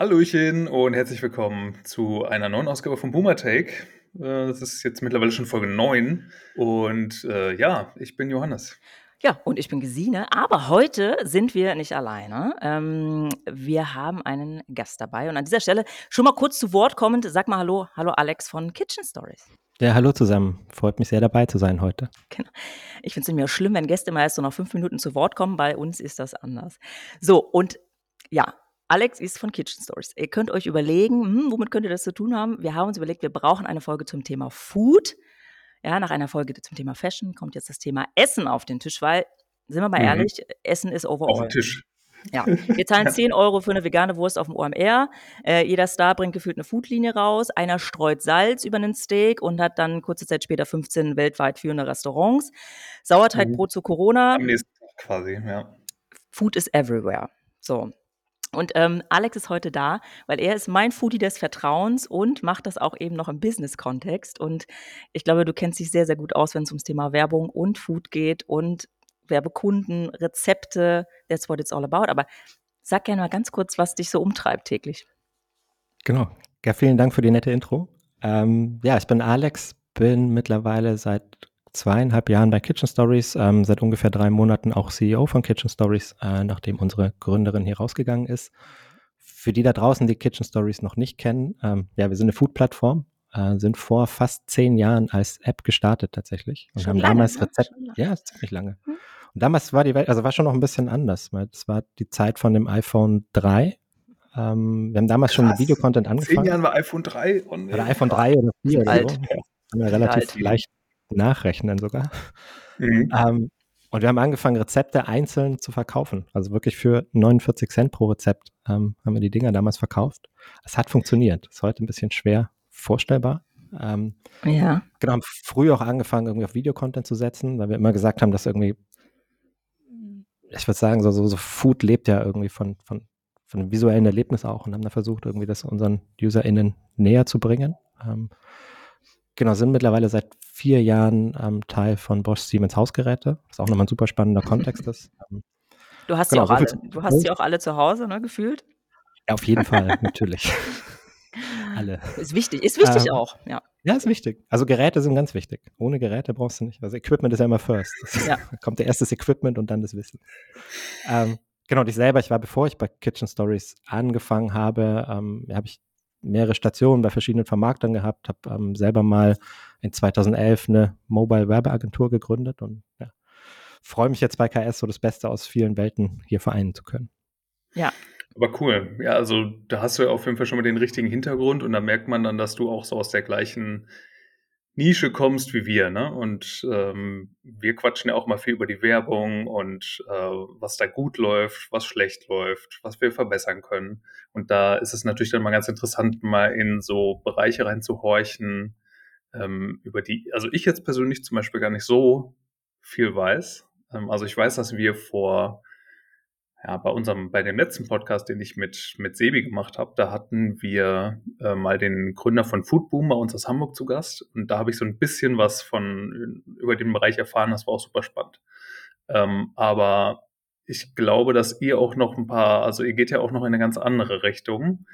Hallöchen und herzlich willkommen zu einer neuen Ausgabe von Boomer Take. Äh, das ist jetzt mittlerweile schon Folge 9 und äh, ja, ich bin Johannes. Ja, und ich bin Gesine, aber heute sind wir nicht alleine. Ähm, wir haben einen Gast dabei und an dieser Stelle schon mal kurz zu Wort kommend, sag mal Hallo, hallo Alex von Kitchen Stories. Ja, hallo zusammen. Freut mich sehr dabei zu sein heute. Genau. Ich finde es immer schlimm, wenn Gäste mal erst so nach fünf Minuten zu Wort kommen. Bei uns ist das anders. So, und ja, Alex ist von Kitchen Stories. Ihr könnt euch überlegen, hm, womit könnt ihr das zu tun haben? Wir haben uns überlegt, wir brauchen eine Folge zum Thema Food. Ja, nach einer Folge zum Thema Fashion kommt jetzt das Thema Essen auf den Tisch, weil, sind wir mal mhm. ehrlich, Essen ist overall. Auf den Tisch. Ja, wir zahlen 10 Euro für eine vegane Wurst auf dem OMR. Äh, jeder Star bringt gefühlt eine Foodlinie raus. Einer streut Salz über einen Steak und hat dann kurze Zeit später 15 weltweit führende Restaurants. Sauerteigbrot mhm. zu Corona. Am nächsten Tag quasi, ja. Food is everywhere. So. Und ähm, Alex ist heute da, weil er ist mein Foodie des Vertrauens und macht das auch eben noch im Business-Kontext. Und ich glaube, du kennst dich sehr, sehr gut aus, wenn es ums Thema Werbung und Food geht und Werbekunden, Rezepte. That's what it's all about. Aber sag gerne mal ganz kurz, was dich so umtreibt täglich. Genau. Ja, vielen Dank für die nette Intro. Ähm, ja, ich bin Alex, bin mittlerweile seit zweieinhalb Jahren bei Kitchen Stories, ähm, seit ungefähr drei Monaten auch CEO von Kitchen Stories, äh, nachdem unsere Gründerin hier rausgegangen ist. Für die da draußen, die Kitchen Stories noch nicht kennen, ähm, ja, wir sind eine Food-Plattform, äh, sind vor fast zehn Jahren als App gestartet tatsächlich und schon haben lange, damals ne? Rezept, ja, ziemlich lange. Hm. Und damals war die Welt, also war schon noch ein bisschen anders, weil es war die Zeit von dem iPhone 3. Ähm, wir haben damals Krass. schon Videocontent angefangen. Zehn Jahren war iPhone 3 und oder iPhone 3 oder 4 oder alt. so. Ja. Haben wir relativ leicht nachrechnen sogar. Mhm. Ähm, und wir haben angefangen, Rezepte einzeln zu verkaufen. Also wirklich für 49 Cent pro Rezept ähm, haben wir die Dinger damals verkauft. Es hat funktioniert. Ist heute ein bisschen schwer vorstellbar. Ähm, ja. Genau, haben früh auch angefangen, irgendwie auf Videocontent zu setzen, weil wir immer gesagt haben, dass irgendwie, ich würde sagen, so, so, so, Food lebt ja irgendwie von, von, von einem visuellen Erlebnis auch und haben da versucht, irgendwie das unseren UserInnen näher zu bringen. Ähm, genau, sind mittlerweile seit vier Jahren ähm, Teil von Bosch Siemens Hausgeräte, was auch nochmal ein super spannender Kontext ist. Ähm, du hast genau, sie auch so alle, du hast sie auch alle zu Hause, ne, gefühlt? Ja, auf jeden Fall, natürlich. alle. Ist wichtig, ist wichtig ähm, auch, ja. Ja, ist wichtig. Also Geräte sind ganz wichtig. Ohne Geräte brauchst du nicht. Also Equipment ist ja immer first. Ja. kommt der erste Equipment und dann das Wissen. Ähm, genau, ich selber, ich war, bevor ich bei Kitchen Stories angefangen habe, ähm, habe ich mehrere Stationen bei verschiedenen Vermarktern gehabt, habe ähm, selber mal in 2011 eine Mobile Werbeagentur gegründet und ja, freue mich jetzt bei KS so das Beste aus vielen Welten hier vereinen zu können. Ja. Aber cool. Ja, also da hast du ja auf jeden Fall schon mal den richtigen Hintergrund und da merkt man dann, dass du auch so aus der gleichen Nische kommst wie wir, ne? Und ähm, wir quatschen ja auch mal viel über die Werbung und äh, was da gut läuft, was schlecht läuft, was wir verbessern können. Und da ist es natürlich dann mal ganz interessant, mal in so Bereiche reinzuhorchen, ähm, über die, also ich jetzt persönlich zum Beispiel gar nicht so viel weiß. Ähm, also ich weiß, dass wir vor ja, bei unserem, bei dem letzten Podcast, den ich mit, mit Sebi gemacht habe, da hatten wir äh, mal den Gründer von Foodboom bei uns aus Hamburg zu Gast. Und da habe ich so ein bisschen was von über den Bereich erfahren. Das war auch super spannend. Ähm, aber ich glaube, dass ihr auch noch ein paar, also ihr geht ja auch noch in eine ganz andere Richtung.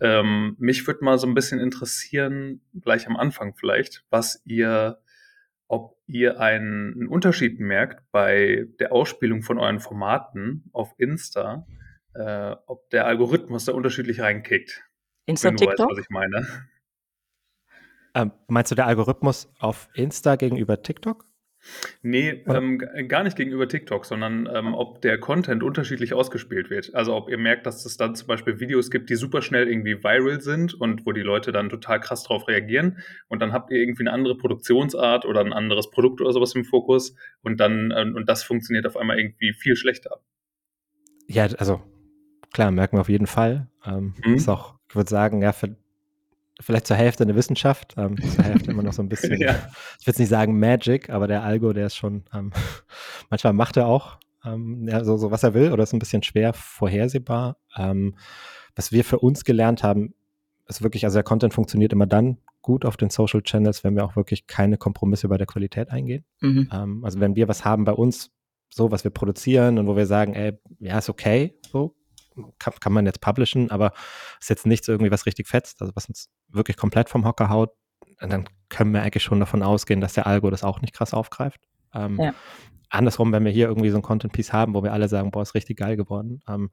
Ähm, mich würde mal so ein bisschen interessieren, gleich am Anfang vielleicht, was ihr ob ihr einen, Unterschied merkt bei der Ausspielung von euren Formaten auf Insta, äh, ob der Algorithmus da unterschiedlich reinkickt. Insta, TikTok? Weißt, was ich meine. Ähm, meinst du der Algorithmus auf Insta gegenüber TikTok? Nee, ähm, gar nicht gegenüber TikTok, sondern ähm, ob der Content unterschiedlich ausgespielt wird. Also ob ihr merkt, dass es dann zum Beispiel Videos gibt, die super schnell irgendwie viral sind und wo die Leute dann total krass drauf reagieren und dann habt ihr irgendwie eine andere Produktionsart oder ein anderes Produkt oder sowas im Fokus und dann ähm, und das funktioniert auf einmal irgendwie viel schlechter. Ja, also klar, merken wir auf jeden Fall. Ähm, mhm. Ist auch, ich würde sagen, ja, für vielleicht zur Hälfte eine Wissenschaft, ähm, zur Hälfte immer noch so ein bisschen, ja. ich würde nicht sagen Magic, aber der Algo, der ist schon, ähm, manchmal macht er auch ähm, ja, so, so, was er will oder ist ein bisschen schwer vorhersehbar. Ähm, was wir für uns gelernt haben, ist wirklich, also der Content funktioniert immer dann gut auf den Social Channels, wenn wir auch wirklich keine Kompromisse bei der Qualität eingehen. Mhm. Ähm, also wenn wir was haben bei uns, so was wir produzieren und wo wir sagen, ey, ja, ist okay, so, kann, kann man jetzt publishen, aber ist jetzt nichts irgendwie, was richtig fetzt, also was uns wirklich komplett vom Hocker haut, dann können wir eigentlich schon davon ausgehen, dass der Algo das auch nicht krass aufgreift. Ähm, ja. Andersrum, wenn wir hier irgendwie so ein Content-Piece haben, wo wir alle sagen, boah, ist richtig geil geworden, ähm,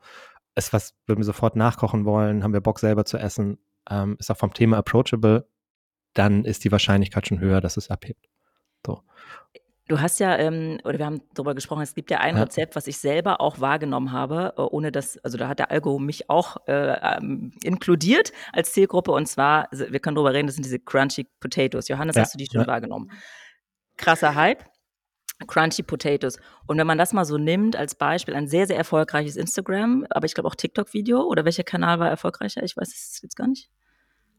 ist was, wenn wir sofort nachkochen wollen, haben wir Bock selber zu essen, ähm, ist auch vom Thema approachable, dann ist die Wahrscheinlichkeit schon höher, dass es abhebt. So. Du hast ja, ähm, oder wir haben darüber gesprochen, es gibt ja ein ja. Rezept, was ich selber auch wahrgenommen habe, äh, ohne dass, also da hat der Algo mich auch äh, ähm, inkludiert als Zielgruppe und zwar, also wir können darüber reden, das sind diese Crunchy Potatoes. Johannes, ja. hast du die schon ja. wahrgenommen? Krasser Hype. Crunchy Potatoes. Und wenn man das mal so nimmt als Beispiel, ein sehr, sehr erfolgreiches Instagram, aber ich glaube auch TikTok-Video oder welcher Kanal war erfolgreicher? Ich weiß es jetzt gar nicht.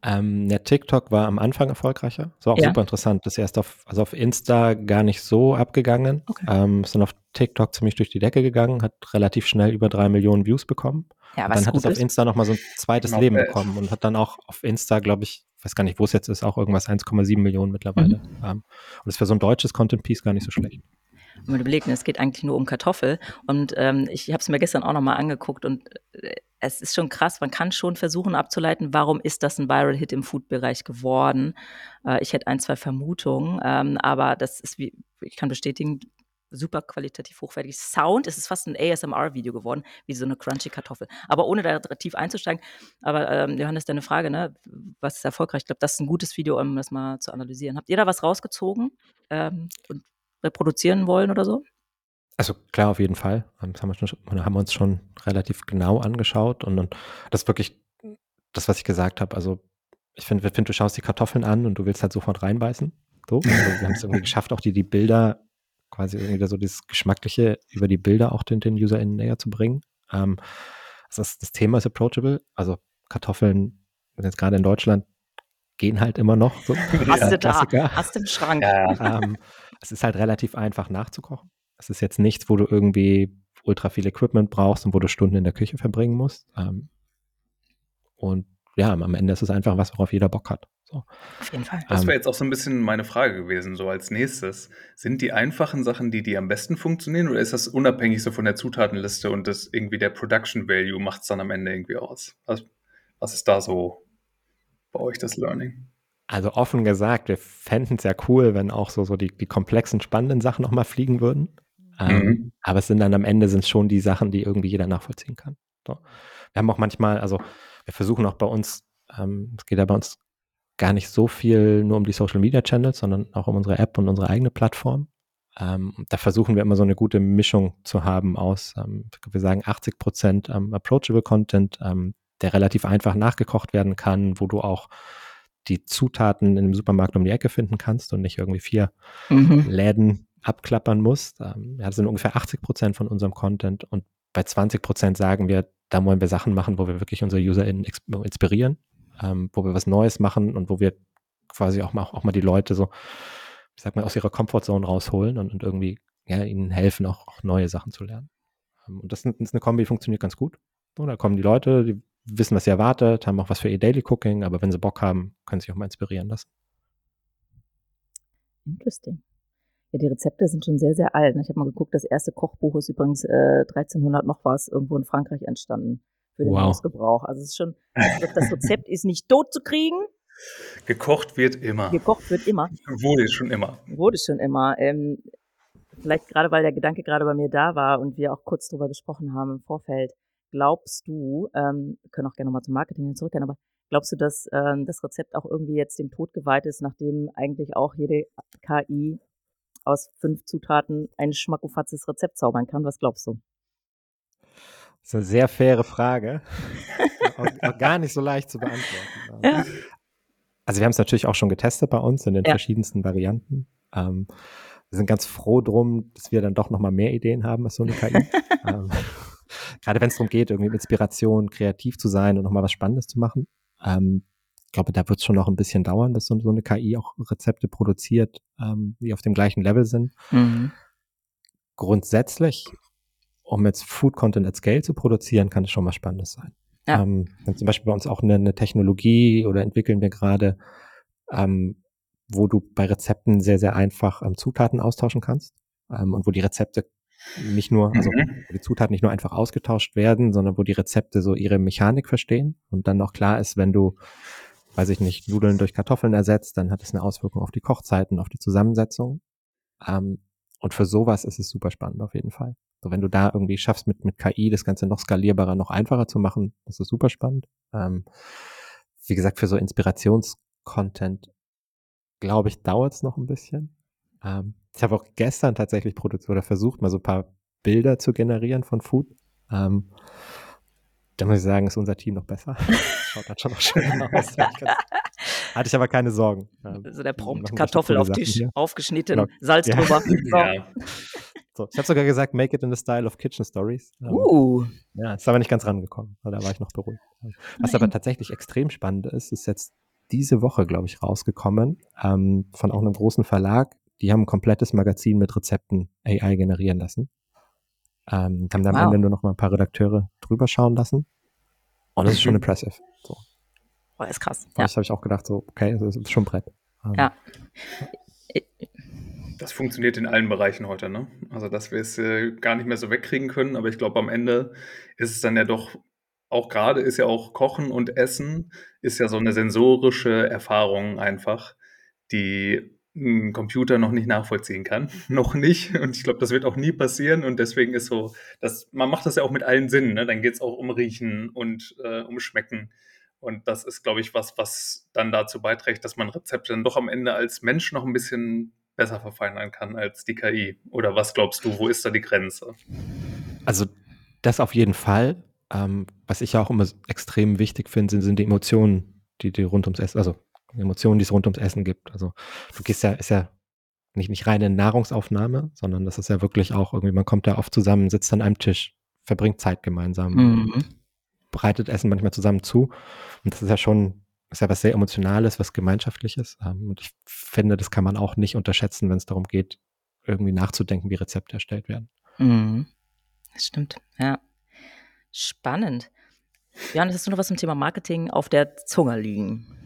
Ähm, der TikTok war am Anfang erfolgreicher. Das war auch ja. super interessant. Das ist erst auf, also auf Insta gar nicht so abgegangen. Okay. Ähm, ist dann auf TikTok ziemlich durch die Decke gegangen, hat relativ schnell über drei Millionen Views bekommen. Ja, was dann hat es auf Insta nochmal so ein zweites genau. Leben bekommen und hat dann auch auf Insta, glaube ich, weiß gar nicht, wo es jetzt ist, auch irgendwas 1,7 Millionen mittlerweile. Mhm. Ähm, und das ist für so ein deutsches Content-Piece gar nicht so schlecht. Und man überlegt, es geht eigentlich nur um Kartoffel. Und ähm, ich habe es mir gestern auch nochmal angeguckt und äh, es ist schon krass, man kann schon versuchen abzuleiten, warum ist das ein Viral Hit im Food-Bereich geworden. Äh, ich hätte ein, zwei Vermutungen, ähm, aber das ist, wie ich kann bestätigen, super qualitativ hochwertig. Sound, es ist fast ein ASMR-Video geworden, wie so eine crunchy Kartoffel. Aber ohne da tief einzusteigen, aber ähm, Johannes, deine Frage, ne, was ist erfolgreich? Ich glaube, das ist ein gutes Video, um das mal zu analysieren. Habt ihr da was rausgezogen ähm, und reproduzieren wollen oder so? Also klar, auf jeden Fall. Das haben wir, schon, haben wir uns schon relativ genau angeschaut und, und das ist wirklich das, was ich gesagt habe. Also ich finde, find, du schaust die Kartoffeln an und du willst halt sofort reinbeißen. So. Also wir haben es irgendwie geschafft, auch die, die Bilder quasi irgendwie so dieses Geschmackliche über die Bilder auch den, den UserInnen näher zu bringen. Ähm, das, das Thema ist approachable. Also Kartoffeln, jetzt gerade in Deutschland, gehen halt immer noch. So. Hast du da, hast du im Schrank. Ähm, es ist halt relativ einfach nachzukochen. Es ist jetzt nichts, wo du irgendwie ultra viel Equipment brauchst und wo du Stunden in der Küche verbringen musst. Ähm, und ja, am Ende ist es einfach was, worauf jeder Bock hat. So. Auf jeden Fall. Das wäre ähm, jetzt auch so ein bisschen meine Frage gewesen, so als nächstes. Sind die einfachen Sachen, die, die am besten funktionieren, oder ist das unabhängig so von der Zutatenliste und das irgendwie der Production Value macht es dann am Ende irgendwie aus? Was, was ist da so bei euch das Learning? Also offen gesagt, wir fänden es ja cool, wenn auch so, so die, die komplexen, spannenden Sachen nochmal fliegen würden. Ähm, mhm. Ähm, aber es sind dann am Ende sind schon die Sachen, die irgendwie jeder nachvollziehen kann. So. Wir haben auch manchmal, also wir versuchen auch bei uns, ähm, es geht ja bei uns gar nicht so viel nur um die Social Media Channels, sondern auch um unsere App und unsere eigene Plattform. Ähm, da versuchen wir immer so eine gute Mischung zu haben aus, ähm, wir sagen 80 Prozent ähm, approachable Content, der relativ einfach nachgekocht werden kann, wo du auch die Zutaten in einem Supermarkt um die Ecke finden kannst und nicht irgendwie vier mhm. Läden abklappern musst. Ähm, ja, das sind ungefähr 80 Prozent von unserem Content und bei 20 Prozent sagen wir, da wollen wir Sachen machen, wo wir wirklich unsere UserInnen inspirieren, ähm, wo wir was Neues machen und wo wir quasi auch mal, auch mal die Leute so, ich sag mal, aus ihrer Comfortzone rausholen und, und irgendwie ja, ihnen helfen, auch, auch neue Sachen zu lernen. Ähm, und das ist eine Kombi, die funktioniert ganz gut. So, da kommen die Leute, die wissen, was sie erwartet, haben auch was für ihr Daily Cooking, aber wenn sie Bock haben, können sie sich auch mal inspirieren lassen. Interesting. Ja, die Rezepte sind schon sehr, sehr alt. Ne? Ich habe mal geguckt, das erste Kochbuch ist übrigens äh, 1300 noch was irgendwo in Frankreich entstanden für den wow. Hausgebrauch. Also es ist schon, das Rezept ist nicht tot zu kriegen. Gekocht wird immer. Gekocht wird immer. Wurde schon immer. Wurde schon immer. Ähm, vielleicht gerade, weil der Gedanke gerade bei mir da war und wir auch kurz drüber gesprochen haben im Vorfeld. Glaubst du, ähm, können auch gerne nochmal zum Marketing zurückkehren, aber glaubst du, dass ähm, das Rezept auch irgendwie jetzt dem Tod geweiht ist, nachdem eigentlich auch jede KI aus fünf Zutaten ein schmackofatzes Rezept zaubern kann? Was glaubst du? Das ist eine sehr faire Frage. auch, auch, gar nicht so leicht zu beantworten. Ja. Also wir haben es natürlich auch schon getestet bei uns in den ja. verschiedensten Varianten. Ähm, wir sind ganz froh drum, dass wir dann doch nochmal mehr Ideen haben als so eine KI. ähm, gerade wenn es darum geht, irgendwie Inspiration kreativ zu sein und nochmal was Spannendes zu machen. Ähm, ich glaube, da wird es schon noch ein bisschen dauern, dass so, so eine KI auch Rezepte produziert, ähm, die auf dem gleichen Level sind. Mhm. Grundsätzlich, um jetzt Food Content at Scale zu produzieren, kann es schon was Spannendes sein. Ja. Ähm, zum Beispiel bei uns auch eine, eine Technologie oder entwickeln wir gerade, ähm, wo du bei Rezepten sehr, sehr einfach ähm, Zutaten austauschen kannst ähm, und wo die Rezepte nicht nur, also mhm. wo die Zutaten nicht nur einfach ausgetauscht werden, sondern wo die Rezepte so ihre Mechanik verstehen und dann auch klar ist, wenn du, weiß ich nicht, Nudeln durch Kartoffeln ersetzt, dann hat es eine Auswirkung auf die Kochzeiten, auf die Zusammensetzung. Ähm, und für sowas ist es super spannend auf jeden Fall. So, wenn du da irgendwie schaffst, mit, mit KI das Ganze noch skalierbarer, noch einfacher zu machen, das ist super spannend. Ähm, wie gesagt, für so Inspirationscontent, glaube ich, dauert es noch ein bisschen. Ähm, ich habe auch gestern tatsächlich produziert oder versucht, mal so ein paar Bilder zu generieren von Food. Ähm, da muss ich sagen, ist unser Team noch besser. Schaut dann schon noch schöner aus. Hatte ich aber keine Sorgen. Also der Prompt, Kartoffel auf Tisch, hier. aufgeschnitten, genau. Salz ja. drüber. Ja. So, ich habe sogar gesagt, make it in the style of Kitchen Stories. Ähm, uh. Ja, ist aber nicht ganz rangekommen, weil da war ich noch beruhigt. Was Nein. aber tatsächlich extrem spannend ist, ist jetzt diese Woche, glaube ich, rausgekommen, ähm, von auch einem großen Verlag. Die haben ein komplettes Magazin mit Rezepten AI generieren lassen. Ähm, haben da am wow. Ende nur noch mal ein paar Redakteure drüber schauen lassen. Und das ist schon impressive. So. Oh, ist krass. Ja. Das habe ich auch gedacht, so, okay, das ist schon Brett. Ähm, ja. Das funktioniert in allen Bereichen heute, ne? Also, dass wir es äh, gar nicht mehr so wegkriegen können, aber ich glaube, am Ende ist es dann ja doch, auch gerade ist ja auch Kochen und Essen, ist ja so eine sensorische Erfahrung einfach, die ein Computer noch nicht nachvollziehen kann. noch nicht. Und ich glaube, das wird auch nie passieren. Und deswegen ist so, dass man macht das ja auch mit allen Sinnen. Ne? Dann geht es auch um Riechen und äh, um Schmecken. Und das ist, glaube ich, was, was dann dazu beiträgt, dass man Rezepte dann doch am Ende als Mensch noch ein bisschen besser verfeinern kann als die KI. Oder was glaubst du, wo ist da die Grenze? Also das auf jeden Fall. Ähm, was ich ja auch immer extrem wichtig finde, sind, sind die Emotionen, die, die rund ums Essen, also Emotionen, die es rund ums Essen gibt. Also du gehst ja, ist ja nicht, nicht reine Nahrungsaufnahme, sondern das ist ja wirklich auch irgendwie, man kommt da oft zusammen, sitzt an einem Tisch, verbringt Zeit gemeinsam, mhm. bereitet Essen manchmal zusammen zu. Und das ist ja schon, ist ja was sehr Emotionales, was Gemeinschaftliches. Ähm, und ich finde, das kann man auch nicht unterschätzen, wenn es darum geht, irgendwie nachzudenken, wie Rezepte erstellt werden. Mhm. Das stimmt, ja. Spannend. Johannes, hast du noch was zum Thema Marketing auf der Zunge liegen?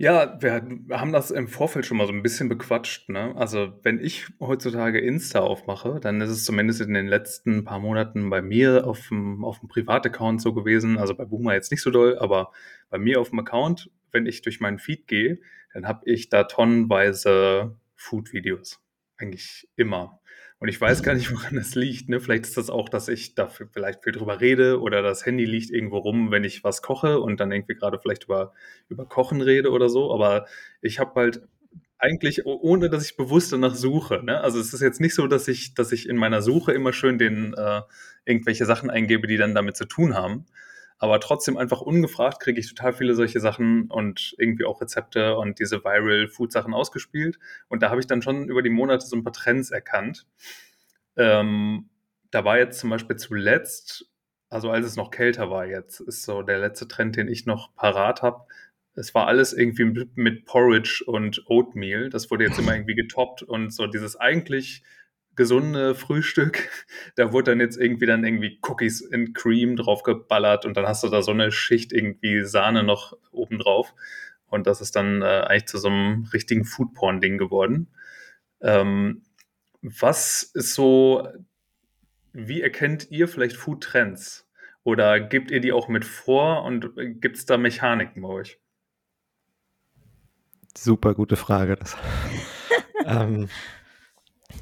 Ja, wir haben das im Vorfeld schon mal so ein bisschen bequatscht, ne? Also, wenn ich heutzutage Insta aufmache, dann ist es zumindest in den letzten paar Monaten bei mir auf dem Privataccount so gewesen, also bei Boomer jetzt nicht so doll, aber bei mir auf dem Account, wenn ich durch meinen Feed gehe, dann habe ich da tonnenweise Food-Videos. Eigentlich immer. Und ich weiß gar nicht, woran das liegt. Ne? Vielleicht ist das auch, dass ich dafür vielleicht viel drüber rede oder das Handy liegt irgendwo rum, wenn ich was koche und dann irgendwie gerade vielleicht über, über Kochen rede oder so. Aber ich habe halt eigentlich, ohne dass ich bewusst danach suche. Ne? Also es ist jetzt nicht so, dass ich, dass ich in meiner Suche immer schön den äh, irgendwelche Sachen eingebe, die dann damit zu tun haben. Aber trotzdem einfach ungefragt kriege ich total viele solche Sachen und irgendwie auch Rezepte und diese Viral Food Sachen ausgespielt. Und da habe ich dann schon über die Monate so ein paar Trends erkannt. Ähm, da war jetzt zum Beispiel zuletzt, also als es noch kälter war jetzt, ist so der letzte Trend, den ich noch parat habe. Es war alles irgendwie mit Porridge und Oatmeal. Das wurde jetzt immer irgendwie getoppt und so dieses eigentlich gesunde Frühstück. Da wurde dann jetzt irgendwie dann irgendwie Cookies and Cream drauf geballert und dann hast du da so eine Schicht irgendwie Sahne noch oben drauf. Und das ist dann äh, eigentlich zu so einem richtigen Foodporn-Ding geworden. Ähm, was ist so, wie erkennt ihr vielleicht Food-Trends? Oder gebt ihr die auch mit vor und gibt es da Mechaniken bei euch? Super gute Frage. ähm,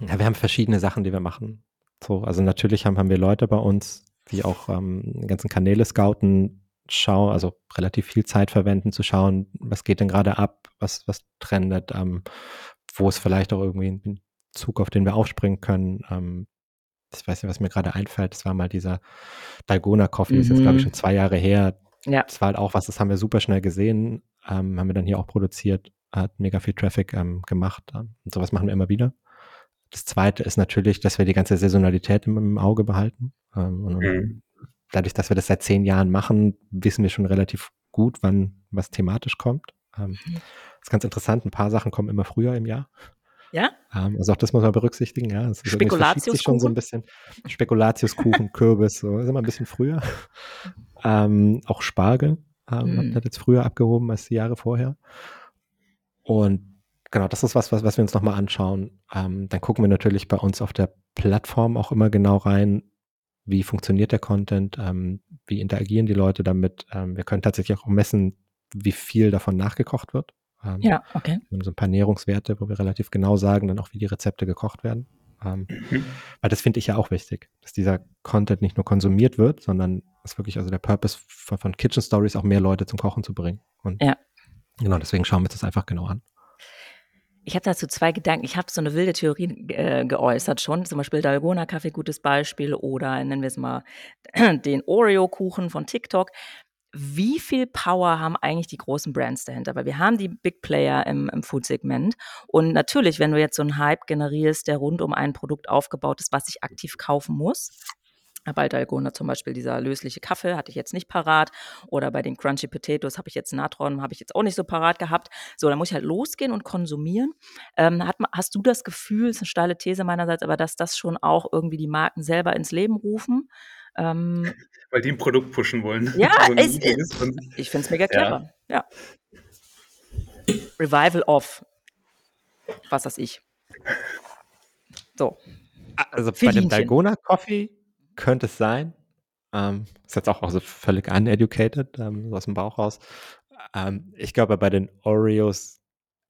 ja, wir haben verschiedene Sachen, die wir machen. So, also natürlich haben, haben wir Leute bei uns, die auch ähm, ganzen Kanäle scouten, schauen, also relativ viel Zeit verwenden, zu schauen, was geht denn gerade ab, was, was trendet, ähm, wo ist vielleicht auch irgendwie ein Zug, auf den wir aufspringen können. Ähm, ich weiß nicht, was mir gerade einfällt. Das war mal dieser Dalgona Coffee, mhm. ist jetzt, glaube ich, mhm. schon zwei Jahre her. Ja. Das war halt auch was, das haben wir super schnell gesehen, ähm, haben wir dann hier auch produziert, hat mega viel Traffic ähm, gemacht. Ähm, und sowas machen wir immer wieder. Das zweite ist natürlich, dass wir die ganze Saisonalität im, im Auge behalten. Ähm, und, mhm. Dadurch, dass wir das seit zehn Jahren machen, wissen wir schon relativ gut, wann was thematisch kommt. Ähm, mhm. ist ganz interessant, ein paar Sachen kommen immer früher im Jahr. Ja? Ähm, also auch das muss man berücksichtigen, ja. Es Spekulatiuskuchen? schon so ein bisschen. Spekulatiuskuchen, Kürbis, so ist immer ein bisschen früher. Ähm, auch Spargel ähm, mhm. hat jetzt früher abgehoben als die Jahre vorher. Und genau, das ist was, was, was wir uns nochmal anschauen. Ähm, dann gucken wir natürlich bei uns auf der Plattform auch immer genau rein, wie funktioniert der Content, ähm, wie interagieren die Leute damit. Ähm, wir können tatsächlich auch messen, wie viel davon nachgekocht wird. Ähm, ja, okay. Wir haben so ein paar Nährungswerte, wo wir relativ genau sagen, dann auch, wie die Rezepte gekocht werden. Ähm, mhm. Weil das finde ich ja auch wichtig, dass dieser Content nicht nur konsumiert wird, sondern es wirklich also der Purpose von, von, Kitchen Stories auch mehr Leute zum Kochen zu bringen. Und ja. genau, deswegen schauen wir uns das einfach genau an. Ich habe dazu zwei Gedanken. Ich habe so eine wilde Theorie äh, geäußert schon. Zum Beispiel Dalgona-Kaffee, gutes Beispiel. Oder nennen wir es mal den Oreo-Kuchen von TikTok wie viel Power haben eigentlich die großen Brands dahinter? Weil wir haben die Big Player im, im Food-Segment. Und natürlich, wenn du jetzt so einen Hype generierst, der rund um ein Produkt aufgebaut ist, was ich aktiv kaufen muss, bei Dalgona zum Beispiel dieser lösliche Kaffee hatte ich jetzt nicht parat oder bei den Crunchy Potatoes habe ich jetzt Natron, habe ich jetzt auch nicht so parat gehabt. So, dann muss ich halt losgehen und konsumieren. Ähm, hat, hast du das Gefühl, ist eine steile These meinerseits, aber dass das schon auch irgendwie die Marken selber ins Leben rufen? Ähm, Weil die ein Produkt pushen wollen. Ja, es, ist, ich finde es mega clever. Ja. ja. Revival of was weiß ich. So. Also bei dem Dalgona Coffee könnte es sein. Ähm, ist jetzt auch also völlig uneducated, ähm, aus dem Bauch raus. Ähm, ich glaube, bei den Oreos,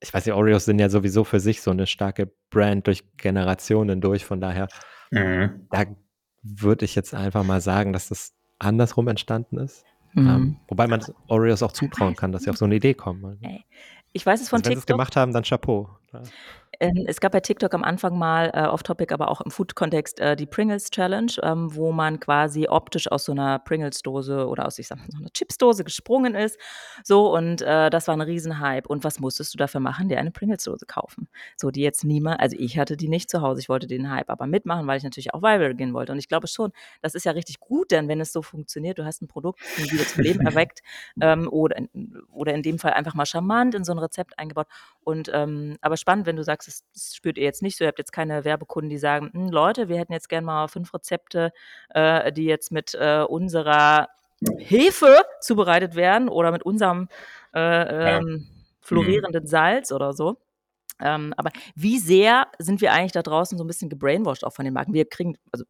ich weiß nicht, Oreos sind ja sowieso für sich so eine starke Brand durch Generationen durch. Von daher, mhm. da würde ich jetzt einfach mal sagen, dass das andersrum entstanden ist. Mhm. Ähm, wobei man Oreos auch zutrauen kann, dass sie auf so eine Idee kommen. Ich weiß es von also wenn TikTok. Wenn sie es gemacht haben, dann Chapeau. Ja. Ähm, es gab bei TikTok am Anfang mal äh, off-topic, aber auch im Food-Kontext äh, die Pringles Challenge, ähm, wo man quasi optisch aus so einer Pringles-Dose oder aus, ich sag mal, so einer Chips-Dose gesprungen ist. So, und äh, das war ein Riesenhype. Und was musstest du dafür machen? Dir eine Pringles-Dose kaufen. So, die jetzt niemand, also ich hatte die nicht zu Hause, ich wollte den Hype aber mitmachen, weil ich natürlich auch viral gehen wollte. Und ich glaube schon, das ist ja richtig gut, denn wenn es so funktioniert, du hast ein Produkt wieder zum Leben erweckt ähm, oder, oder in dem Fall einfach mal charmant in so ein Rezept eingebaut. Und ähm, aber spannend, wenn du sagst, das, das, spürt ihr jetzt nicht so. Ihr habt jetzt keine Werbekunden, die sagen, hm, Leute, wir hätten jetzt gerne mal fünf Rezepte, äh, die jetzt mit äh, unserer Hefe zubereitet werden oder mit unserem äh, ähm, mhm. florierenden Salz oder so. Ähm, aber wie sehr sind wir eigentlich da draußen so ein bisschen gebrainwashed auch von den Marken? Wir kriegen, also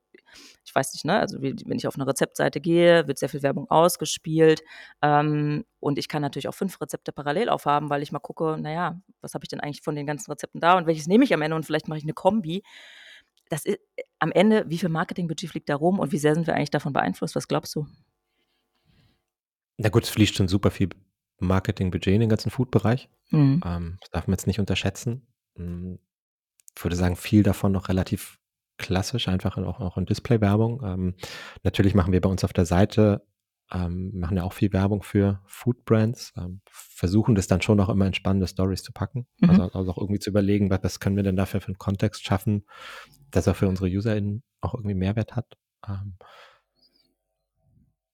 ich weiß nicht, ne, also wenn ich auf eine Rezeptseite gehe, wird sehr viel Werbung ausgespielt ähm, und ich kann natürlich auch fünf Rezepte parallel aufhaben, weil ich mal gucke, naja, was habe ich denn eigentlich von den ganzen Rezepten da und welches nehme ich am Ende und vielleicht mache ich eine Kombi. Das ist am Ende, wie viel Marketingbudget fliegt da rum und wie sehr sind wir eigentlich davon beeinflusst? Was glaubst du? Na gut, es fließt schon super viel Marketingbudget in den ganzen Food-Bereich. Mhm. Ähm, das darf man jetzt nicht unterschätzen. Hm, ich würde sagen, viel davon noch relativ klassisch, einfach auch, auch in Display-Werbung. Ähm, natürlich machen wir bei uns auf der Seite, ähm, machen ja auch viel Werbung für Food-Brands, ähm, versuchen das dann schon auch immer in spannende Stories zu packen. Mhm. Also, also, auch irgendwie zu überlegen, was, was, können wir denn dafür für einen Kontext schaffen, dass er für unsere UserInnen auch irgendwie Mehrwert hat. Ähm,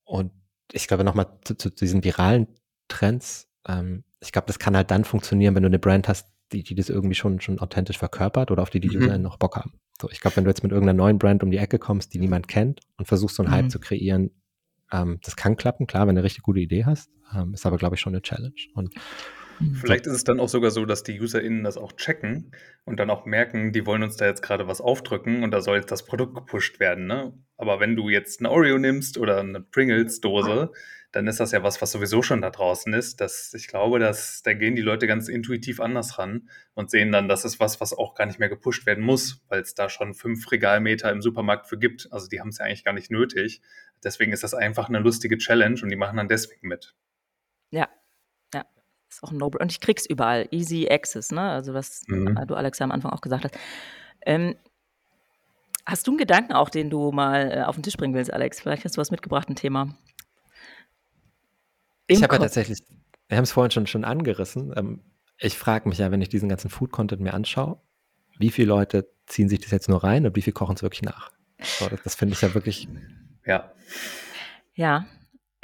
und ich glaube nochmal zu, zu, diesen viralen Trends, ähm, ich glaube, das kann halt dann funktionieren, wenn du eine Brand hast, die, die das irgendwie schon, schon authentisch verkörpert oder auf die die mhm. UserInnen noch Bock haben. So, ich glaube, wenn du jetzt mit irgendeiner neuen Brand um die Ecke kommst, die niemand kennt und versuchst so einen mhm. Hype zu kreieren, ähm, das kann klappen, klar, wenn du eine richtig gute Idee hast. Ähm, ist aber, glaube ich, schon eine Challenge. Und mhm. Vielleicht ist es dann auch sogar so, dass die UserInnen das auch checken und dann auch merken, die wollen uns da jetzt gerade was aufdrücken und da soll jetzt das Produkt gepusht werden. Ne? Aber wenn du jetzt eine Oreo nimmst oder eine Pringles-Dose, dann ist das ja was, was sowieso schon da draußen ist. Dass ich glaube, dass da gehen die Leute ganz intuitiv anders ran und sehen dann, das ist was, was auch gar nicht mehr gepusht werden muss, weil es da schon fünf Regalmeter im Supermarkt für gibt. Also die haben es ja eigentlich gar nicht nötig. Deswegen ist das einfach eine lustige Challenge und die machen dann deswegen mit. Ja, ja, ist auch ein no Und ich krieg's überall. Easy Access, ne? Also was mhm. du, Alex, am Anfang auch gesagt hast. Ähm, hast du einen Gedanken auch, den du mal äh, auf den Tisch bringen willst, Alex? Vielleicht hast du was mitgebracht, ein Thema. Ich habe ja tatsächlich, wir haben es vorhin schon, schon angerissen. Ähm, ich frage mich ja, wenn ich diesen ganzen Food-Content mir anschaue, wie viele Leute ziehen sich das jetzt nur rein und wie viel kochen es wirklich nach? So, das, das finde ich ja wirklich. Ja. Ja,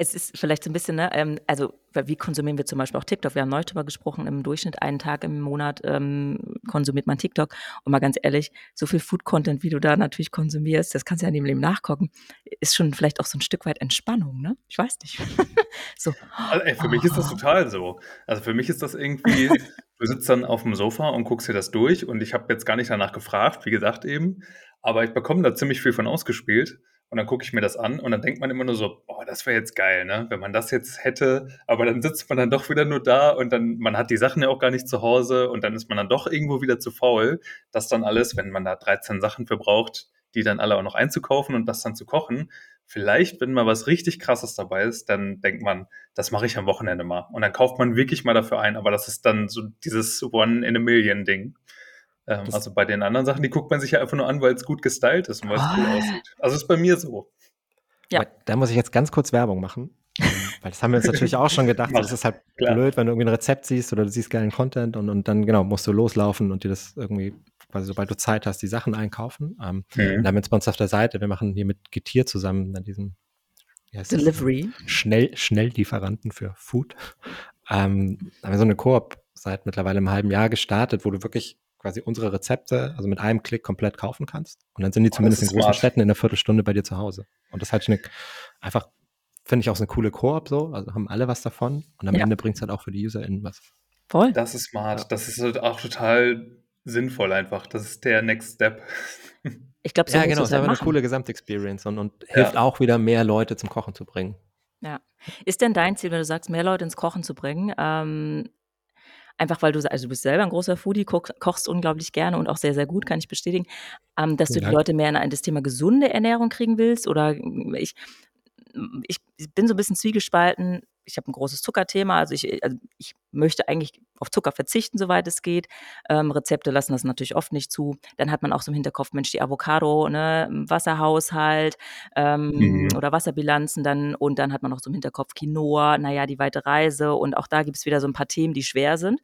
es ist vielleicht so ein bisschen, ne, ähm, also wie konsumieren wir zum Beispiel auch TikTok? Wir haben neulich darüber gesprochen, im Durchschnitt einen Tag im Monat ähm, konsumiert man TikTok. Und mal ganz ehrlich, so viel Food-Content, wie du da natürlich konsumierst, das kannst du ja in dem Leben nachgucken, ist schon vielleicht auch so ein Stück weit Entspannung, ne? Ich weiß nicht. so. Also, ey, für oh. mich ist das total so. Also für mich ist das irgendwie, du sitzt dann auf dem Sofa und guckst dir das durch und ich habe jetzt gar nicht danach gefragt, wie gesagt eben, aber ich bekomme da ziemlich viel von ausgespielt und dann gucke ich mir das an und dann denkt man immer nur so, boah, das wäre jetzt geil, ne? Wenn man das jetzt hätte, aber dann sitzt man dann doch wieder nur da und dann, man hat die Sachen ja auch gar nicht zu Hause und dann ist man dann doch irgendwo wieder zu faul, das dann alles, wenn man da 13 Sachen für braucht, die dann alle auch noch einzukaufen und das dann zu kochen. Vielleicht, wenn mal was richtig krasses dabei ist, dann denkt man, das mache ich am Wochenende mal. Und dann kauft man wirklich mal dafür ein, aber das ist dann so dieses One in a Million Ding. Ähm, also bei den anderen Sachen, die guckt man sich ja einfach nur an, weil es gut gestylt ist und weil es cool ah. aussieht. Also ist bei mir so. Ja. Da muss ich jetzt ganz kurz Werbung machen. Ähm, weil das haben wir uns natürlich auch schon gedacht. Das ist halt Klar. blöd, wenn du irgendwie ein Rezept siehst oder du siehst geilen Content und, und dann, genau, musst du loslaufen und dir das irgendwie, quasi sobald du Zeit hast, die Sachen einkaufen. Ähm, mhm. Und dann mit uns auf der Seite, wir machen hier mit Getier zusammen dann diesen Delivery. Schnell, Schnelllieferanten für Food. Ähm, haben wir so eine Koop seit mittlerweile einem halben Jahr gestartet, wo du wirklich quasi unsere Rezepte, also mit einem Klick komplett kaufen kannst. Und dann sind die oh, zumindest in großen smart. Städten in einer Viertelstunde bei dir zu Hause. Und das ist halt eine, einfach, finde ich auch so eine coole Koop so. Also haben alle was davon. Und am ja. Ende bringt es halt auch für die UserInnen was. Voll. Das ist smart. Ja. Das ist halt auch total sinnvoll einfach. Das ist der Next Step. Ich glaube, so ja, genau, das ist halt aber eine coole Gesamtexperience und, und hilft ja. auch wieder mehr Leute zum Kochen zu bringen. Ja. Ist denn dein Ziel, wenn du sagst, mehr Leute ins Kochen zu bringen, ähm, Einfach weil du, also du bist selber ein großer Foodie, kochst unglaublich gerne und auch sehr, sehr gut, kann ich bestätigen, ähm, dass du die Leute mehr in das Thema gesunde Ernährung kriegen willst oder ich, ich bin so ein bisschen zwiegespalten ich habe ein großes Zuckerthema, also ich, also ich möchte eigentlich auf Zucker verzichten, soweit es geht. Ähm, Rezepte lassen das natürlich oft nicht zu. Dann hat man auch so im Hinterkopf, Mensch, die Avocado, ne, Wasserhaushalt ähm, mhm. oder Wasserbilanzen dann und dann hat man auch so im Hinterkopf Quinoa, naja, die weite Reise und auch da gibt es wieder so ein paar Themen, die schwer sind.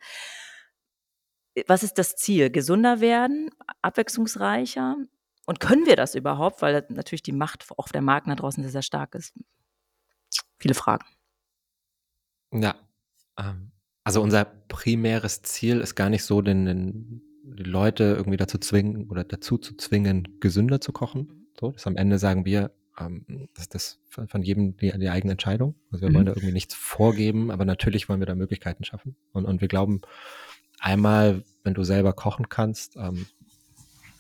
Was ist das Ziel? Gesunder werden, abwechslungsreicher? Und können wir das überhaupt? Weil natürlich die Macht auf der Markt da draußen sehr, sehr stark ist. Viele Fragen. Ja, ähm, also unser primäres Ziel ist gar nicht so, den, den, die Leute irgendwie dazu zwingen oder dazu zu zwingen, gesünder zu kochen. Mhm. So, das am Ende sagen wir, ähm, das ist das von, von jedem die, die, eigene Entscheidung. Also wir mhm. wollen da irgendwie nichts vorgeben, aber natürlich wollen wir da Möglichkeiten schaffen. Und, und wir glauben, einmal, wenn du selber kochen kannst, ähm,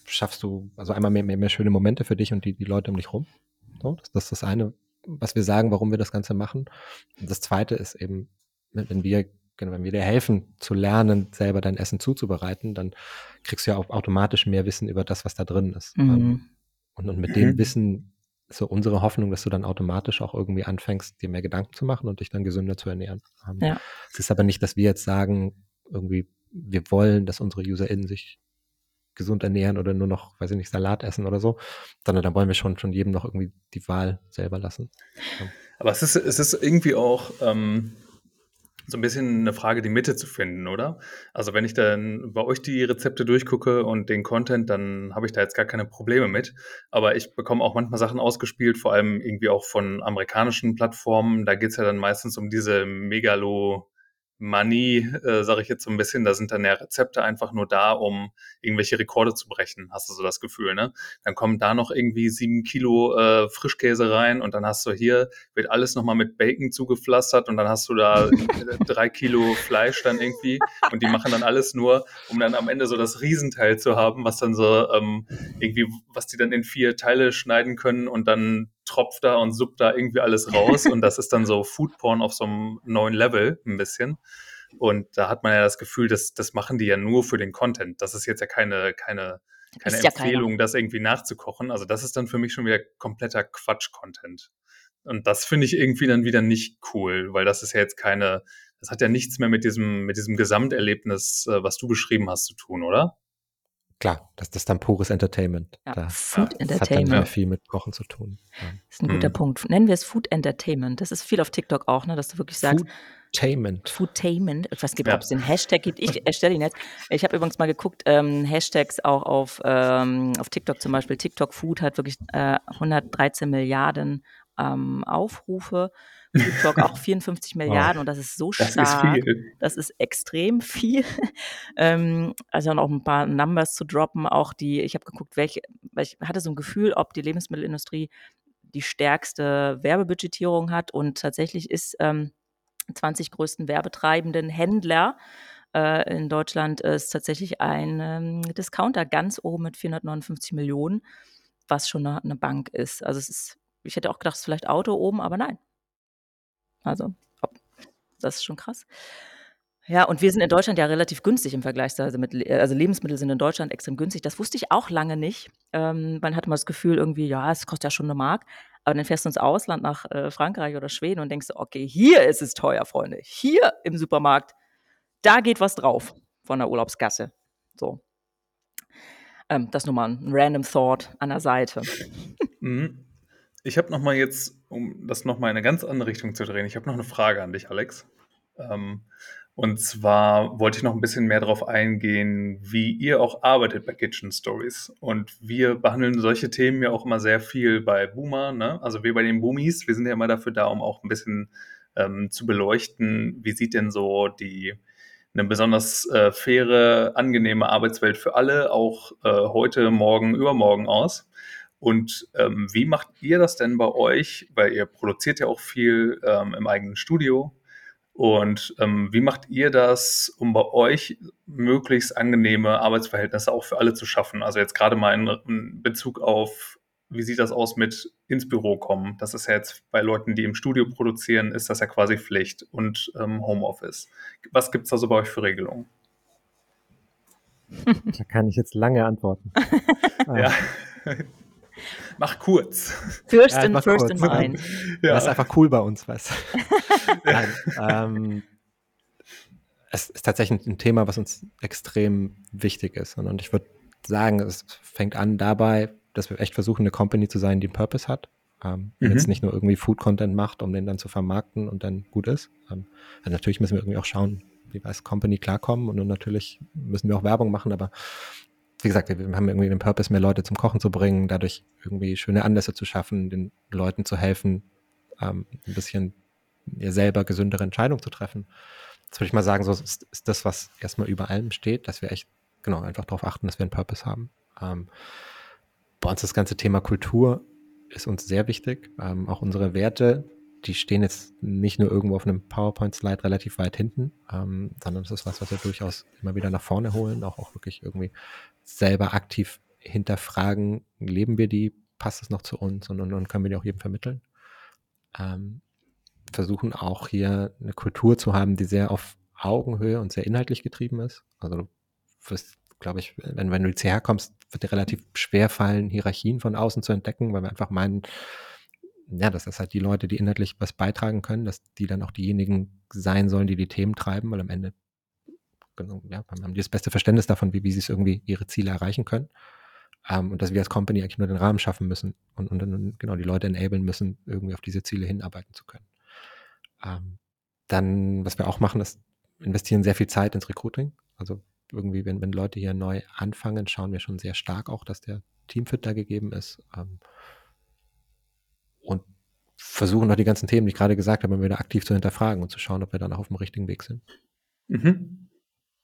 schaffst du also einmal mehr, mehr, mehr schöne Momente für dich und die, die Leute um dich rum. So, das, das ist das eine was wir sagen, warum wir das Ganze machen. Und das zweite ist eben, wenn wir, genau, wenn wir dir helfen, zu lernen, selber dein Essen zuzubereiten, dann kriegst du ja auch automatisch mehr Wissen über das, was da drin ist. Mhm. Ähm, und, und mit mhm. dem Wissen ist so unsere Hoffnung, dass du dann automatisch auch irgendwie anfängst, dir mehr Gedanken zu machen und dich dann gesünder zu ernähren. Ähm, ja. Es ist aber nicht, dass wir jetzt sagen, irgendwie, wir wollen, dass unsere UserInnen sich gesund ernähren oder nur noch, weiß ich nicht, Salat essen oder so, sondern da wollen wir schon, schon jedem noch irgendwie die Wahl selber lassen. Aber es ist, es ist irgendwie auch ähm, so ein bisschen eine Frage, die Mitte zu finden, oder? Also wenn ich dann bei euch die Rezepte durchgucke und den Content, dann habe ich da jetzt gar keine Probleme mit. Aber ich bekomme auch manchmal Sachen ausgespielt, vor allem irgendwie auch von amerikanischen Plattformen. Da geht es ja dann meistens um diese Megalo- Money, äh, sage ich jetzt so ein bisschen, da sind dann ja Rezepte einfach nur da, um irgendwelche Rekorde zu brechen, hast du so das Gefühl, ne? Dann kommen da noch irgendwie sieben Kilo äh, Frischkäse rein und dann hast du hier, wird alles nochmal mit Bacon zugepflastert und dann hast du da drei Kilo Fleisch dann irgendwie und die machen dann alles nur, um dann am Ende so das Riesenteil zu haben, was dann so ähm, irgendwie, was die dann in vier Teile schneiden können und dann tropft da und suppt da irgendwie alles raus und das ist dann so Foodporn auf so einem neuen Level ein bisschen. Und da hat man ja das Gefühl, dass das machen die ja nur für den Content. Das ist jetzt ja keine, keine, keine Empfehlung, ja das irgendwie nachzukochen. Also das ist dann für mich schon wieder kompletter Quatsch-Content. Und das finde ich irgendwie dann wieder nicht cool, weil das ist ja jetzt keine, das hat ja nichts mehr mit diesem, mit diesem Gesamterlebnis, äh, was du beschrieben hast, zu tun, oder? Klar, das, das ist dann pures Entertainment. Ja, da, Food Entertainment. Das hat dann ja viel mit Kochen zu tun. Ja. Das ist ein guter mhm. Punkt. Nennen wir es Food Entertainment. Das ist viel auf TikTok auch, ne, dass du wirklich sagst. Foodtainment. Foodtainment. Ich weiß nicht, ob es den Hashtag gibt. Ich erstelle ihn jetzt. Ich habe übrigens mal geguckt, ähm, Hashtags auch auf, ähm, auf TikTok zum Beispiel. TikTok Food hat wirklich äh, 113 Milliarden ähm, Aufrufe. TikTok auch 54 Milliarden und das ist so stark. Das ist viel. Das ist extrem viel. ähm, also noch ein paar Numbers zu droppen, auch die, ich habe geguckt, welche, weil ich hatte so ein Gefühl, ob die Lebensmittelindustrie die stärkste Werbebudgetierung hat und tatsächlich ist ähm, 20 größten werbetreibenden Händler Äh, in Deutschland ist tatsächlich ein ähm, Discounter ganz oben mit 459 Millionen, was schon eine, eine Bank ist. Also es ist, ich hätte auch gedacht, es ist vielleicht Auto oben, aber nein. Also, das ist schon krass. Ja, und wir sind in Deutschland ja relativ günstig im Vergleich. Also, mit, also Lebensmittel sind in Deutschland extrem günstig. Das wusste ich auch lange nicht. Ähm, man hat mal das Gefühl, irgendwie, ja, es kostet ja schon eine Mark. Aber dann fährst du ins Ausland nach äh, Frankreich oder Schweden und denkst, okay, hier ist es teuer, Freunde. Hier im Supermarkt, da geht was drauf von der Urlaubsgasse. So. Ähm, das nur mal ein random Thought an der Seite. Mhm. Ich habe noch mal jetzt, um das noch mal in eine ganz andere Richtung zu drehen, ich habe noch eine Frage an dich, Alex. Ähm, und zwar wollte ich noch ein bisschen mehr darauf eingehen, wie ihr auch arbeitet bei Kitchen Stories. Und wir behandeln solche Themen ja auch immer sehr viel bei Boomer, ne? Also wir bei den Boomies, wir sind ja immer dafür da, um auch ein bisschen ähm, zu beleuchten, wie sieht denn so die eine besonders äh, faire, angenehme Arbeitswelt für alle, auch äh, heute, morgen, übermorgen aus. Und ähm, wie macht ihr das denn bei euch? Weil ihr produziert ja auch viel ähm, im eigenen Studio. Und ähm, wie macht ihr das, um bei euch möglichst angenehme Arbeitsverhältnisse auch für alle zu schaffen? Also jetzt gerade mal in, in Bezug auf, wie sieht das aus mit ins Büro kommen? Das ist ja jetzt bei Leuten, die im Studio produzieren, ist das ja quasi Pflicht und ähm, Homeoffice. Was gibt es da so bei euch für Regelungen? Da kann ich jetzt lange antworten. ja. Mach kurz. First ja, in, first in mind. Ja. Das ist einfach cool bei uns, was. Nein, ähm, es ist tatsächlich ein Thema, was uns extrem wichtig ist. Und ich würde sagen, es fängt an dabei, dass wir echt versuchen, eine Company zu sein, die einen Purpose hat. Ähm, mhm. Jetzt nicht nur irgendwie Food-Content macht, um den dann zu vermarkten und dann gut ist. Ähm, also natürlich müssen wir irgendwie auch schauen, wie wir als Company klarkommen und natürlich müssen wir auch Werbung machen, aber wie gesagt, wir haben irgendwie den Purpose, mehr Leute zum Kochen zu bringen, dadurch irgendwie schöne Anlässe zu schaffen, den Leuten zu helfen, ähm, ein bisschen ja, selber gesündere Entscheidungen zu treffen. Das würde ich mal sagen, so ist, ist, das, was erstmal über allem steht, dass wir echt, genau, einfach darauf achten, dass wir einen Purpose haben. Ähm, bei uns das ganze Thema Kultur ist uns sehr wichtig. Ähm, auch unsere Werte, die stehen jetzt nicht nur irgendwo auf einem PowerPoint-Slide relativ weit hinten, ähm, sondern es ist was, was wir durchaus immer wieder nach vorne holen, auch, auch wirklich irgendwie selber aktiv hinterfragen, leben wir die, passt es noch zu uns und, und, und können wir die auch jedem vermitteln. Ähm, versuchen auch hier eine Kultur zu haben, die sehr auf Augenhöhe und sehr inhaltlich getrieben ist. Also du wirst, glaube ich, wenn, wenn du jetzt hierher kommst, wird dir relativ schwer fallen, Hierarchien von außen zu entdecken, weil wir einfach meinen, ja, dass das halt die Leute, die inhaltlich was beitragen können, dass die dann auch diejenigen sein sollen, die die Themen treiben, weil am Ende genau, ja, haben die das beste Verständnis davon, wie, wie sie es irgendwie ihre Ziele erreichen können. Um, ähm, und dass wir als Company eigentlich nur den Rahmen schaffen müssen und, und dann genau die Leute enablen müssen, irgendwie auf diese Ziele hinarbeiten zu können. Um, ähm, dann, was wir auch machen, ist investieren sehr viel Zeit ins Recruiting. Also irgendwie, wenn, wenn Leute hier neu anfangen, schauen wir schon sehr stark auch, dass der Teamfit da gegeben ist. Um, ähm, und versuchen noch die ganzen Themen, die ich gerade gesagt habe, wieder aktiv zu hinterfragen und zu schauen, ob wir dann auch auf dem richtigen Weg sind. Mhm.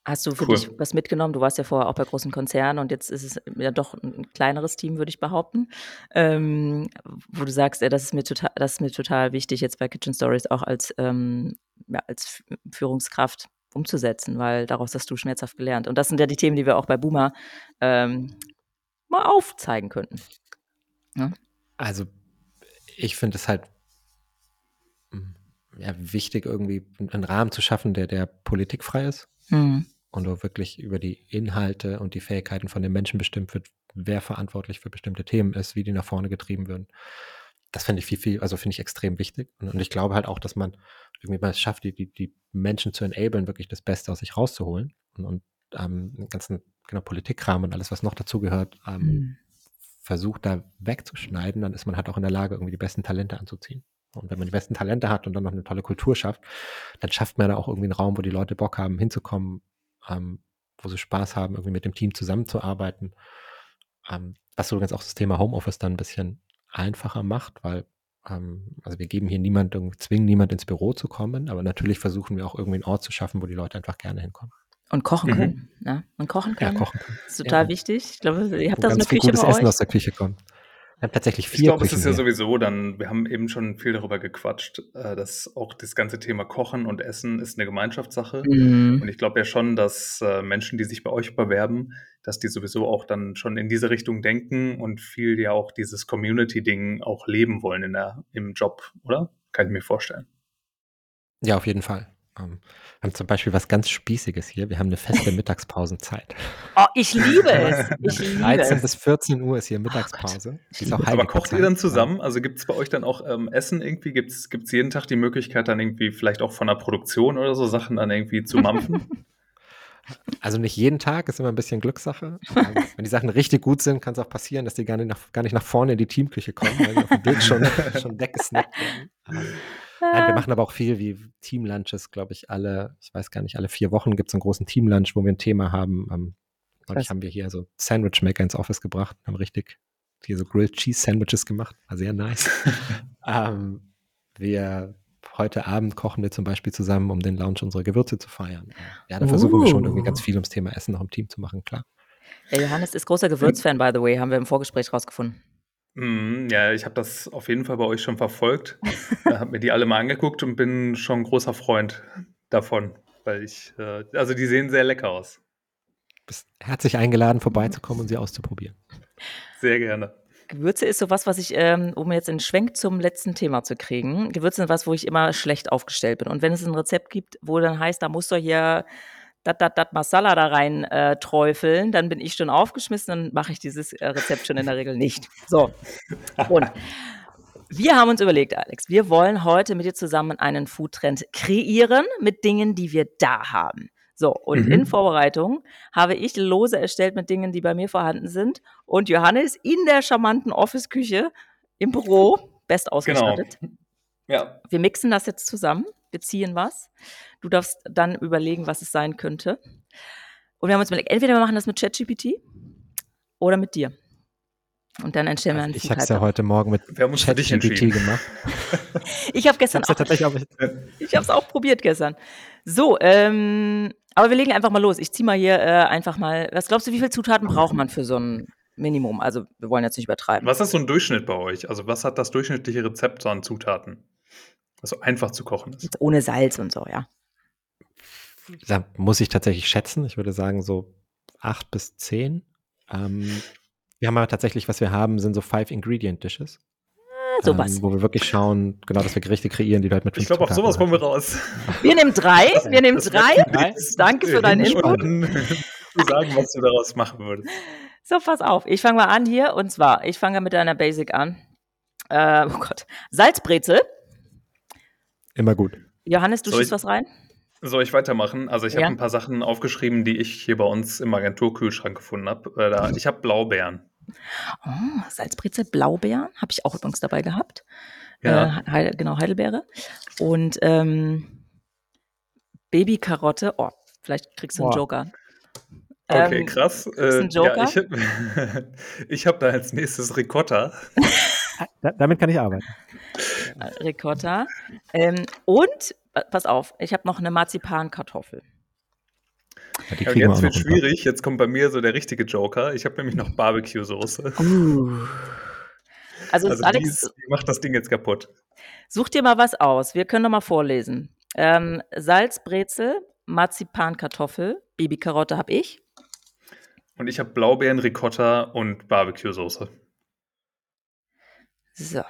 Hast du für cool. dich was mitgenommen? Du warst ja vorher auch bei großen Konzernen und jetzt ist es ja doch ein kleineres Team, würde ich behaupten. Ähm, wo du sagst, ja, das ist mir total, das ist mir total wichtig, jetzt bei Kitchen Stories auch als, ähm, ja, als Führungskraft umzusetzen, weil daraus hast du schmerzhaft gelernt. Und das sind ja die Themen, die wir auch bei Boomer ähm, mal aufzeigen könnten. Ja? Also ich finde es halt hm, ja, wichtig, irgendwie einen Rahmen zu schaffen, der, der politikfrei ist. Mhm. Und wo wirklich über die Inhalte und die Fähigkeiten von den Menschen bestimmt wird, wer verantwortlich für bestimmte Themen ist, wie die nach vorne getrieben werden. Das finde ich viel, viel, also finde ich extrem wichtig. Und, und, ich glaube halt auch, dass man irgendwie mal es schafft, die, die, die Menschen zu enablen, wirklich das Beste aus sich rauszuholen. Und, und ähm, den ganzen genau, Politikkram und alles, was noch dazu gehört, ähm, mhm. Versucht da wegzuschneiden, dann ist man halt auch in der Lage, irgendwie die besten Talente anzuziehen. Und wenn man die besten Talente hat und dann noch eine tolle Kultur schafft, dann schafft man da auch irgendwie einen Raum, wo die Leute Bock haben, hinzukommen, ähm, wo sie Spaß haben, irgendwie mit dem Team zusammenzuarbeiten. Ähm, was übrigens auch das Thema Homeoffice dann ein bisschen einfacher macht, weil ähm, also wir geben hier niemand, zwingen niemand ins Büro zu kommen, aber natürlich versuchen wir auch irgendwie einen Ort zu schaffen, wo die Leute einfach gerne hinkommen. Und kochen mhm. können. Ne? Und kochen können. Ja, kochen können. Das ist total ja. wichtig. Ich glaube, ihr habt da so eine Küche gutes bei Essen aus der Küche kommen. Wir haben tatsächlich vier Ich glaube, es ist ja sowieso dann, wir haben eben schon viel darüber gequatscht, äh, dass auch das ganze Thema Kochen und Essen ist eine Gemeinschaftssache. Mhm. Und ich glaube ja schon, dass äh, Menschen, die sich bei euch bewerben, dass die sowieso auch dann schon in diese Richtung denken und viel ja auch dieses Community-Ding auch leben wollen in der, im Job, oder? Kann ich mir vorstellen. Ja, auf jeden Fall. Ähm, wir haben zum Beispiel was ganz Spießiges hier. Wir haben eine feste Mittagspausenzeit. Oh, ich liebe es. Ich liebe 13 es. bis 14 Uhr ist hier Mittagspause. Oh Aber kocht ihr dann zusammen? Also gibt es bei euch dann auch ähm, Essen irgendwie? Gibt es jeden Tag die Möglichkeit, dann irgendwie vielleicht auch von der Produktion oder so Sachen dann irgendwie zu mampfen? Also nicht jeden Tag, ist immer ein bisschen Glückssache. Ähm, wenn die Sachen richtig gut sind, kann es auch passieren, dass die gar nicht, nach, gar nicht nach vorne in die Teamküche kommen, weil sie auf dem Bild schon, schon weggesnackt werden. Nein, wir machen aber auch viel wie Teamlunches, glaube ich, alle, ich weiß gar nicht, alle vier Wochen gibt es einen großen Teamlunch, wo wir ein Thema haben. Ähm, neulich haben wir hier so Sandwich Maker ins Office gebracht, haben richtig hier so Grilled Cheese Sandwiches gemacht, war sehr nice. ähm, wir heute Abend kochen wir zum Beispiel zusammen, um den Lounge unserer Gewürze zu feiern. Ja, da uh. versuchen wir schon irgendwie ganz uh. viel ums Thema Essen noch im Team zu machen, klar. Der Johannes ist großer Gewürzfan, by the way, haben wir im Vorgespräch rausgefunden. Mhm, ja, ich habe das auf jeden Fall bei euch schon verfolgt. habe mir die alle mal angeguckt und bin schon großer Freund davon, weil ich, äh, also die sehen sehr lecker aus. Bist herzlich eingeladen, vorbeizukommen und sie auszuprobieren. Sehr gerne. Gewürze ist sowas, was ich, ähm, um jetzt einen Schwenk zum letzten Thema zu kriegen. Gewürze sind was, wo ich immer schlecht aufgestellt bin. Und wenn es ein Rezept gibt, wo dann heißt, da musst du hier dat, dat, dat Masala da rein äh, träufeln, dann bin ich schon aufgeschmissen, dann mache ich dieses äh, Rezept schon in der Regel nicht. So. Und wir haben uns überlegt, Alex, wir wollen heute mit dir zusammen einen Foodtrend kreieren mit Dingen, die wir da haben. So, und mhm. in Vorbereitung habe ich Lose erstellt mit Dingen, die bei mir vorhanden sind. Und Johannes in der charmanten Office-Küche im Büro, best genau. ausgestattet. Genau. Ja. Wir mixen das jetzt zusammen, wir ziehen was. Du darfst dann überlegen, was es sein könnte. Und wir haben uns überlegt, entweder wir machen das mit ChatGPT oder mit dir. Und dann entstehen wir also einen Ich habe es ja heute Morgen mit ChatGPT gemacht. ich habe gestern auch, ich habe es auch probiert gestern. So, ähm, aber wir legen einfach mal los. Ich ziehe mal hier äh, einfach mal. Was glaubst du, wie viele Zutaten braucht man für so ein Minimum? Also wir wollen jetzt nicht übertreiben. Was ist so ein Durchschnitt bei euch? Also was hat das durchschnittliche Rezept so an Zutaten? Was einfach zu kochen ist. Ohne Salz und so, ja. Da muss ich tatsächlich schätzen. Ich würde sagen so acht bis zehn. Ähm, wir haben aber tatsächlich, was wir haben, sind so Five-Ingredient-Dishes. Ah, sowas. Ähm, wo wir wirklich schauen, genau, dass wir Gerichte kreieren, die Leute mit fünf Ich glaube, auf sowas kommen wir raus. Wir nehmen drei. Wir nehmen drei. Danke für deinen Input. zu sagen, was du daraus machen würdest. So, pass auf. Ich fange mal an hier. Und zwar, ich fange mit einer Basic an. Äh, oh Gott. Salzbrezel. Immer gut. Johannes, du schießt was rein? Soll ich weitermachen? Also ich ja. habe ein paar Sachen aufgeschrieben, die ich hier bei uns im Agenturkühlschrank gefunden habe. Äh, ich habe Blaubeeren. Oh, Salzbrezel, Blaubeeren habe ich auch übrigens dabei gehabt. Ja. Äh, Heil, genau, Heidelbeere. Und ähm, Babykarotte. Oh, vielleicht kriegst du einen Joker. Okay, ähm, krass. Äh, Joker? Ja, ich habe hab da als nächstes Ricotta. Da, damit kann ich arbeiten. Ricotta. Ähm, und, pass auf, ich habe noch eine Marzipankartoffel. Ja, jetzt wird schwierig. Jetzt kommt bei mir so der richtige Joker. Ich habe nämlich noch Barbecue-Soße. Uh. Also, also Alex, die, die, macht das Ding jetzt kaputt. Such dir mal was aus. Wir können noch mal vorlesen. Ähm, Salzbrezel, Marzipankartoffel, Babykarotte habe ich. Und ich habe Blaubeeren, Ricotta und Barbecue-Soße. So.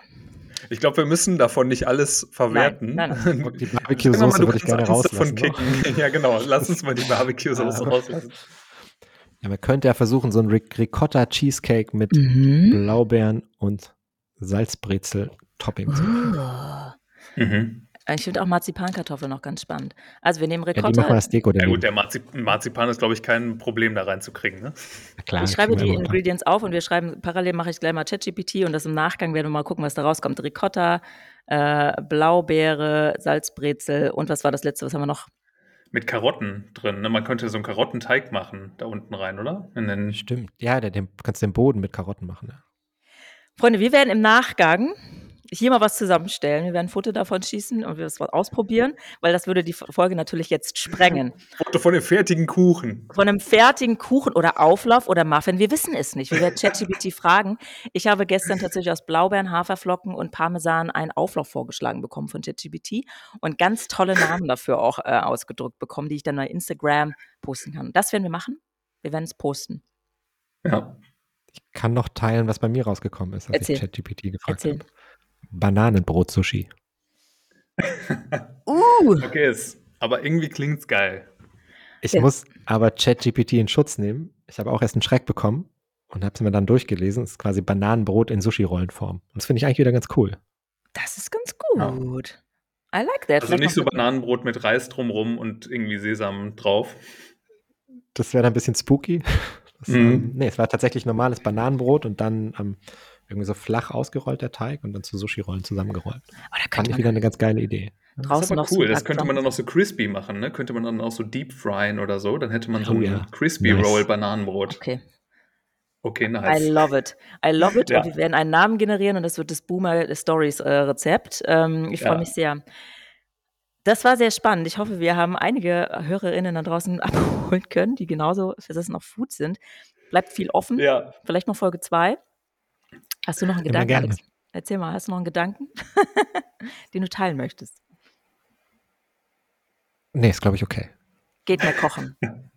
Ich glaube, wir müssen davon nicht alles verwerten. Nein, nein, nein. Die Barbecue-Soße würde ich gerne rauslassen. Kicken. ja, genau. Lass uns mal die Barbecue-Soße rauslassen. Ja, man könnte ja versuchen, so ein Ricotta-Cheesecake mit mhm. Blaubeeren und Salzbrezel-Topping zu machen. Mhm. Äh, ich finde auch Marzipankartoffeln noch ganz spannend. Also wir nehmen Ricotta. Ja, die machen wir als Deko ja gut, der Marzip Marzipan ist, glaube ich, kein Problem da reinzukriegen. Ne? klar, ich schreibe die Ingredients auf und wir schreiben, parallel mache ich gleich mal ChatGPT und das im Nachgang werden wir mal gucken, was da rauskommt. Ricotta, äh, Blaubeere, Salzbrezel und was war das letzte, was haben wir noch? Mit Karotten drin. Ne? Man könnte so einen Karottenteig machen, da unten rein, oder? Stimmt. Ja, den, du kannst den Boden mit Karotten machen. Ja. Freunde, wir werden im Nachgang hier mal was zusammenstellen. Wir werden ein Foto davon schießen und wir das ausprobieren, weil das würde die Folge natürlich jetzt sprengen. Foto von dem fertigen Kuchen. Von einem fertigen Kuchen oder Auflauf oder Muffin. Wir wissen es nicht. Wir werden ChatGPT fragen. Ich habe gestern tatsächlich aus Blaubeeren, Haferflocken und Parmesan einen Auflauf vorgeschlagen bekommen von ChatGPT und ganz tolle Namen dafür auch äh, ausgedrückt bekommen, die ich dann bei Instagram posten kann. Das werden wir machen. Wir werden es posten. Ja. Ich kann noch teilen, was bei mir rausgekommen ist, als Erzähl. ich ChatGPT gefragt Erzähl. habe. Bananenbrot-Sushi. Uh, Okay, ist, aber irgendwie klingt's geil. Ich Ja. muss aber ChatGPT in Schutz nehmen. Ich habe auch erst einen Schreck bekommen und habe es mir dann durchgelesen. Es ist quasi Bananenbrot in Sushi-Rollenform. Und das finde ich eigentlich wieder ganz cool. das ist ganz Ja. gut. I like that. Also Vielleicht nicht so Bananenbrot mit Reis drumrum und irgendwie Sesam drauf. Das wäre dann ein bisschen spooky. Das, Mhm. ähm, nee, es war tatsächlich normales Bananenbrot und dann ähm, irgendwie so flach ausgerollt der Teig und dann zu Sushi-Rollen zusammengerollt. Oh, da Fand ich wieder eine ganz geile Idee. Das draußen ist aber noch so cool. ein Das könnte man dann auch so crispy machen, ne? Könnte man dann auch so deep fryen oder so. Dann hätte man so Oh ein ja. crispy Nice. Roll Bananenbrot. Okay. Okay, I nice. love it. I love it. Ja. Und wir werden einen Namen generieren und das wird das Boomer Stories äh, Rezept. Ähm, ich freue Ja. mich sehr. Das war sehr spannend. Ich hoffe, wir haben einige Hörerinnen da draußen abholen können, die genauso versessen auf Food sind. Bleibt viel offen. Ja. Vielleicht noch Folge 2. Hast du noch einen Immer Gedanken, gerne. Alex? Erzähl mal, hast du noch einen Gedanken, den du teilen möchtest? Nee, ist glaube ich okay. Geht mehr kochen.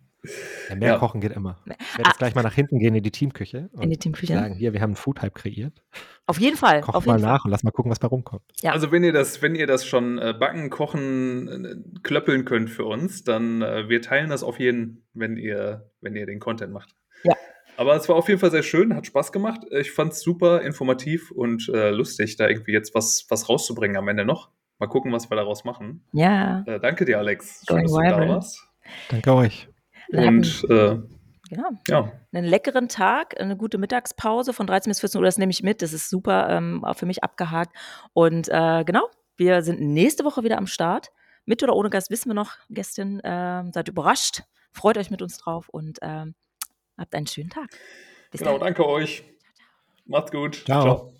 Ja, mehr Ja. kochen geht immer. Ich werde jetzt gleich mal nach hinten gehen in die Teamküche und In die Teamküche. sagen, hier, wir haben einen Food-Hype kreiert. Auf jeden Fall. Koch auf mal jeden Fall. nach und lass mal gucken, was bei rumkommt. Ja. Also wenn ihr das, wenn ihr das schon äh, backen, kochen, äh, klöppeln könnt für uns, dann äh, wir teilen das auf jeden, wenn ihr, wenn ihr den Content macht. Ja. Aber es war auf jeden Fall sehr schön, hat Spaß gemacht. Ich fand es super informativ und äh, lustig, da irgendwie jetzt was, was rauszubringen am Ende noch. Mal gucken, was wir daraus machen. Ja. Äh, danke dir, Alex. Going Schön, dass du da warst. Danke euch. Und äh, Genau. ja, einen leckeren Tag, eine gute Mittagspause von 13 bis 14 Uhr, das nehme ich mit. Das ist super ähm, auch für mich abgehakt. Und äh, genau, wir sind nächste Woche wieder am Start. Mit oder ohne Gast wissen wir noch, Gästin. ähm, seid überrascht, freut euch mit uns drauf und ähm, habt einen schönen Tag. Bis genau, dann. danke euch. Macht's gut. Ciao.